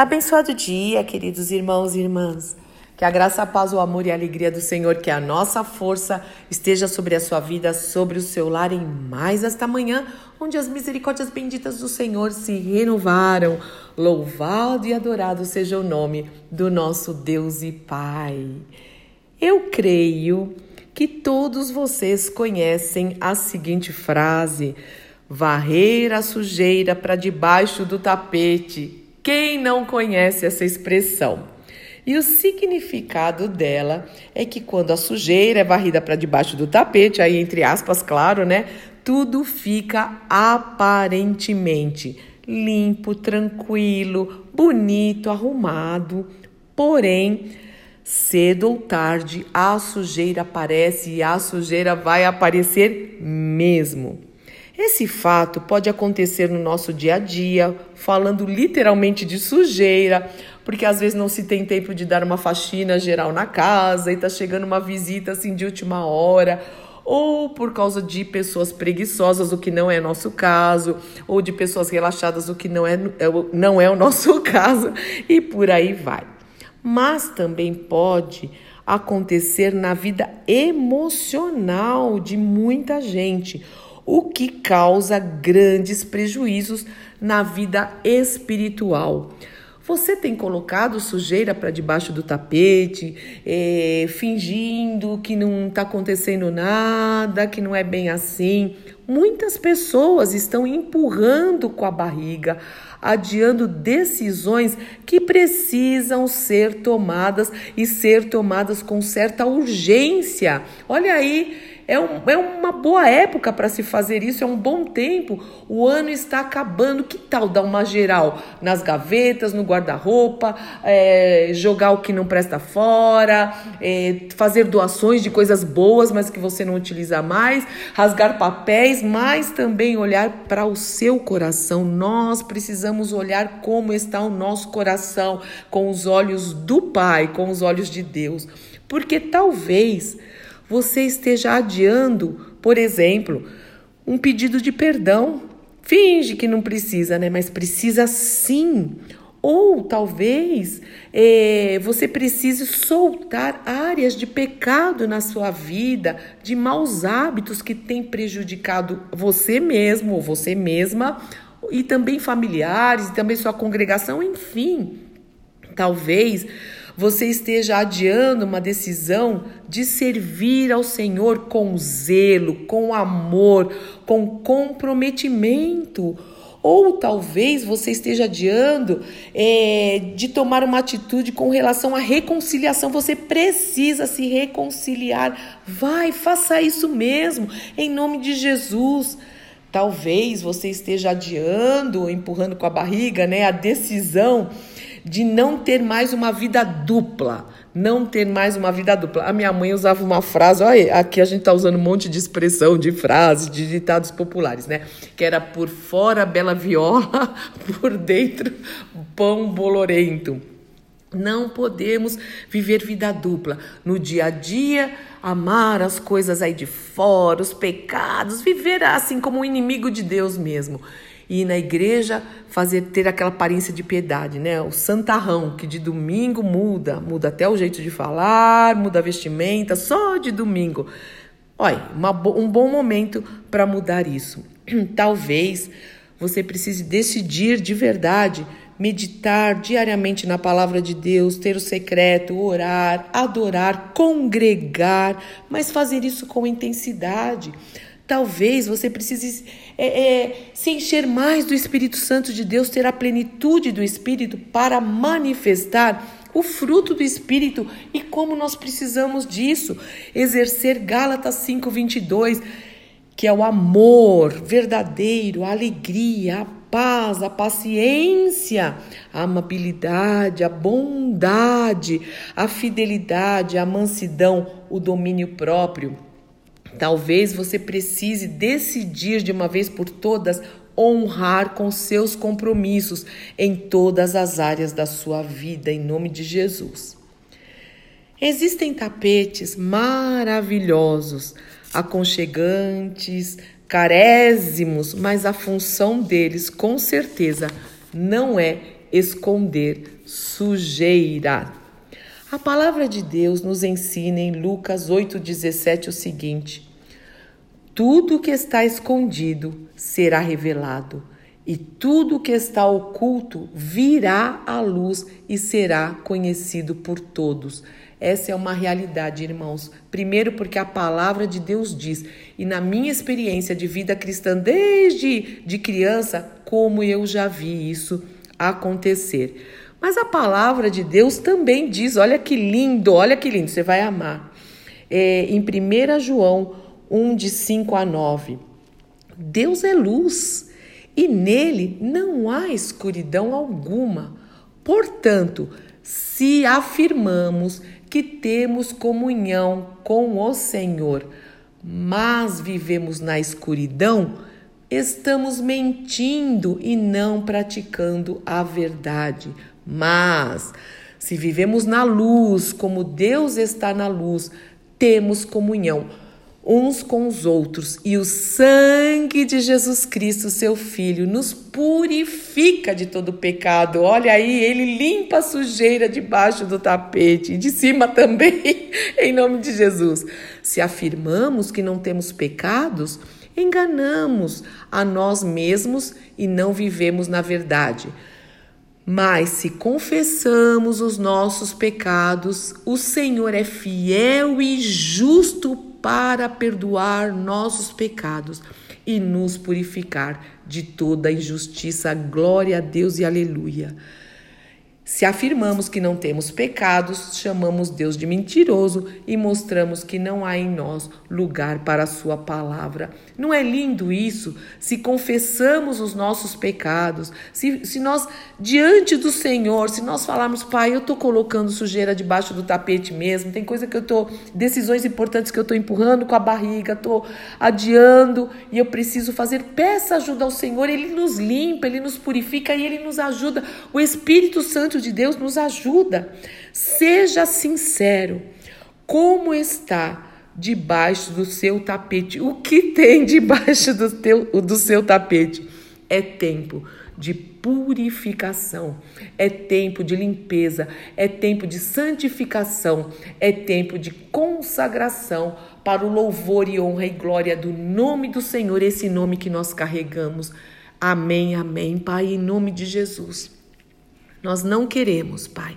Abençoado dia, queridos irmãos e irmãs. Que a graça, a paz, o amor e a alegria do Senhor, que a nossa força esteja sobre a sua vida, sobre o seu lar em mais esta manhã, onde as misericórdias benditas do Senhor se renovaram. Louvado e adorado seja o nome do nosso Deus e Pai. Eu creio que todos vocês conhecem a seguinte frase: varrer a sujeira para debaixo do tapete. Quem não conhece essa expressão? E o significado dela é que quando a sujeira é varrida para debaixo do tapete, aí entre aspas, claro, né? Tudo fica aparentemente limpo, tranquilo, bonito, arrumado. Porém, cedo ou tarde, a sujeira aparece e a sujeira vai aparecer mesmo. Esse fato pode acontecer no nosso dia a dia, falando literalmente de sujeira, porque às vezes não se tem tempo de dar uma faxina geral na casa e tá chegando uma visita assim de última hora, ou por causa de pessoas preguiçosas, o que não é nosso caso, ou de pessoas relaxadas, o que não é, é não é o nosso caso, e por aí vai. Mas também pode acontecer na vida emocional de muita gente o que causa grandes prejuízos na vida espiritual. Você tem colocado sujeira para debaixo do tapete, é, fingindo que não está acontecendo nada, que não é bem assim. Muitas pessoas estão empurrando com a barriga, adiando decisões que precisam ser tomadas e ser tomadas com certa urgência. Olha aí é, um, é uma boa época para se fazer isso, é um bom tempo. O ano está acabando. Que tal dar uma geral nas gavetas, no guarda-roupa, é, jogar o que não presta fora, é, fazer doações de coisas boas, mas que você não utiliza mais, rasgar papéis, mas também olhar para o seu coração. Nós precisamos olhar como está o nosso coração, com os olhos do Pai, com os olhos de Deus. Porque talvez você esteja adiando, por exemplo, um pedido de perdão. Finge que não precisa, né? Mas precisa sim. Ou talvez é, você precise soltar áreas de pecado na sua vida, de maus hábitos que têm prejudicado você mesmo ou você mesma, e também familiares, e também sua congregação, enfim. Talvez você esteja adiando uma decisão de servir ao Senhor com zelo, com amor, com comprometimento. Ou talvez você esteja adiando é, de tomar uma atitude com relação à reconciliação. Você precisa se reconciliar. Vai, faça isso mesmo, em nome de Jesus. Talvez você esteja adiando, empurrando com a barriga, né, a decisão de não ter mais uma vida dupla. Não ter mais uma vida dupla. A minha mãe usava uma frase, olha, aqui a gente tá usando um monte de expressão, de frases, de ditados populares, né? Que era por fora bela viola, por dentro pão bolorento. Não podemos viver vida dupla. No dia a dia, amar as coisas aí de fora, os pecados, viver assim como um inimigo de Deus mesmo ir na igreja fazer ter aquela aparência de piedade, né? O santarrão que de domingo muda, muda até o jeito de falar, muda a vestimenta, só de domingo. Olha, uma, um bom momento para mudar isso. Talvez você precise decidir de verdade meditar diariamente na palavra de Deus, ter o secreto, orar, adorar, congregar, mas fazer isso com intensidade. Talvez você precise é, é, se encher mais do Espírito Santo de Deus, ter a plenitude do Espírito para manifestar o fruto do Espírito e como nós precisamos disso. Exercer Gálatas 5,22, que é o amor verdadeiro, a alegria, a paz, a paciência, a amabilidade, a bondade, a fidelidade, a mansidão, o domínio próprio. Talvez você precise decidir de uma vez por todas honrar com seus compromissos em todas as áreas da sua vida, em nome de Jesus. Existem tapetes maravilhosos, aconchegantes, carésimos, mas a função deles, com certeza, não é esconder sujeira. A palavra de Deus nos ensina em Lucas 8,17 o seguinte: Tudo que está escondido será revelado, e tudo que está oculto virá à luz e será conhecido por todos. Essa é uma realidade, irmãos. Primeiro, porque a palavra de Deus diz, e na minha experiência de vida cristã desde de criança, como eu já vi isso acontecer. Mas a palavra de Deus também diz: olha que lindo, olha que lindo, você vai amar. É, em 1 João 1, de 5 a 9. Deus é luz e nele não há escuridão alguma. Portanto, se afirmamos que temos comunhão com o Senhor, mas vivemos na escuridão, estamos mentindo e não praticando a verdade. Mas, se vivemos na luz, como Deus está na luz, temos comunhão uns com os outros, e o sangue de Jesus Cristo, seu Filho, nos purifica de todo pecado. Olha aí, ele limpa a sujeira debaixo do tapete e de cima também, em nome de Jesus. Se afirmamos que não temos pecados, enganamos a nós mesmos e não vivemos na verdade. Mas se confessamos os nossos pecados, o Senhor é fiel e justo para perdoar nossos pecados e nos purificar de toda injustiça. Glória a Deus e aleluia. Se afirmamos que não temos pecados, chamamos Deus de mentiroso e mostramos que não há em nós lugar para a Sua palavra. Não é lindo isso? Se confessamos os nossos pecados, se, se nós, diante do Senhor, se nós falarmos, Pai, eu estou colocando sujeira debaixo do tapete mesmo, tem coisa que eu estou, decisões importantes que eu estou empurrando com a barriga, estou adiando e eu preciso fazer, peça ajuda ao Senhor, Ele nos limpa, Ele nos purifica e Ele nos ajuda. O Espírito Santo de Deus nos ajuda. Seja sincero. Como está debaixo do seu tapete? O que tem debaixo do, teu, do seu tapete? É tempo de purificação, é tempo de limpeza, é tempo de santificação, é tempo de consagração para o louvor e honra e glória do nome do Senhor, esse nome que nós carregamos. Amém, amém, Pai, em nome de Jesus. Nós não queremos, Pai,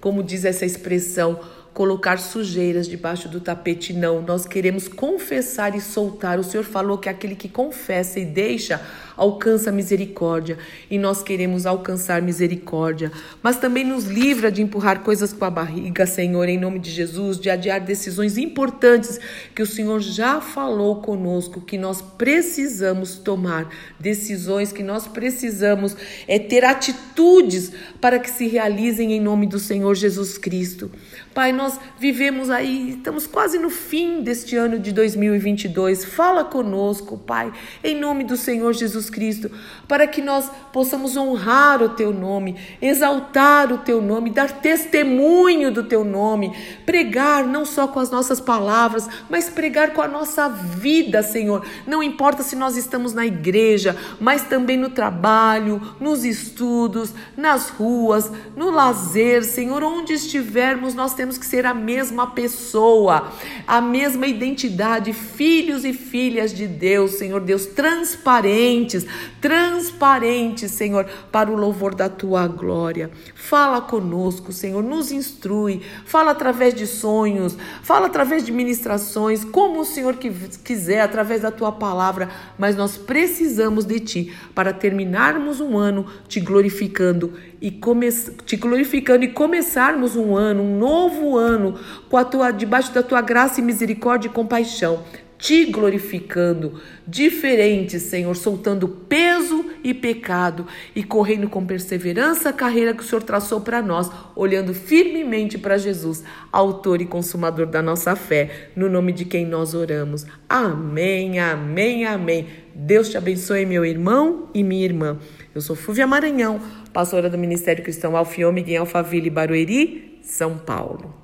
como diz essa expressão, colocar sujeiras debaixo do tapete, não. Nós queremos confessar e soltar. O Senhor falou que aquele que confessa e deixa alcança misericórdia e nós queremos alcançar misericórdia, mas também nos livra de empurrar coisas com a barriga, Senhor, em nome de Jesus, de adiar decisões importantes que o Senhor já falou conosco que nós precisamos tomar, decisões que nós precisamos é ter atitudes para que se realizem em nome do Senhor Jesus Cristo. Pai, nós vivemos aí, estamos quase no fim deste ano de 2022. Fala conosco, Pai, em nome do Senhor Jesus Cristo, para que nós possamos honrar o teu nome, exaltar o teu nome, dar testemunho do teu nome, pregar não só com as nossas palavras, mas pregar com a nossa vida, Senhor. Não importa se nós estamos na igreja, mas também no trabalho, nos estudos, nas ruas, no lazer, Senhor, onde estivermos, nós temos que ser a mesma pessoa, a mesma identidade, filhos e filhas de Deus, Senhor Deus, transparentes transparentes, Senhor, para o louvor da tua glória. Fala conosco, Senhor, nos instrui, fala através de sonhos, fala através de ministrações, como o Senhor quiser, através da tua palavra, mas nós precisamos de ti para terminarmos um ano te glorificando e come... te glorificando e começarmos um ano, um novo ano, com a tua debaixo da tua graça e misericórdia e compaixão te glorificando, diferente, Senhor, soltando peso e pecado e correndo com perseverança a carreira que o Senhor traçou para nós, olhando firmemente para Jesus, autor e consumador da nossa fé, no nome de quem nós oramos. Amém, amém, amém. Deus te abençoe, meu irmão e minha irmã. Eu sou Fúvia Maranhão, pastora do Ministério Cristão Alfiômega em Alphaville, Barueri, São Paulo.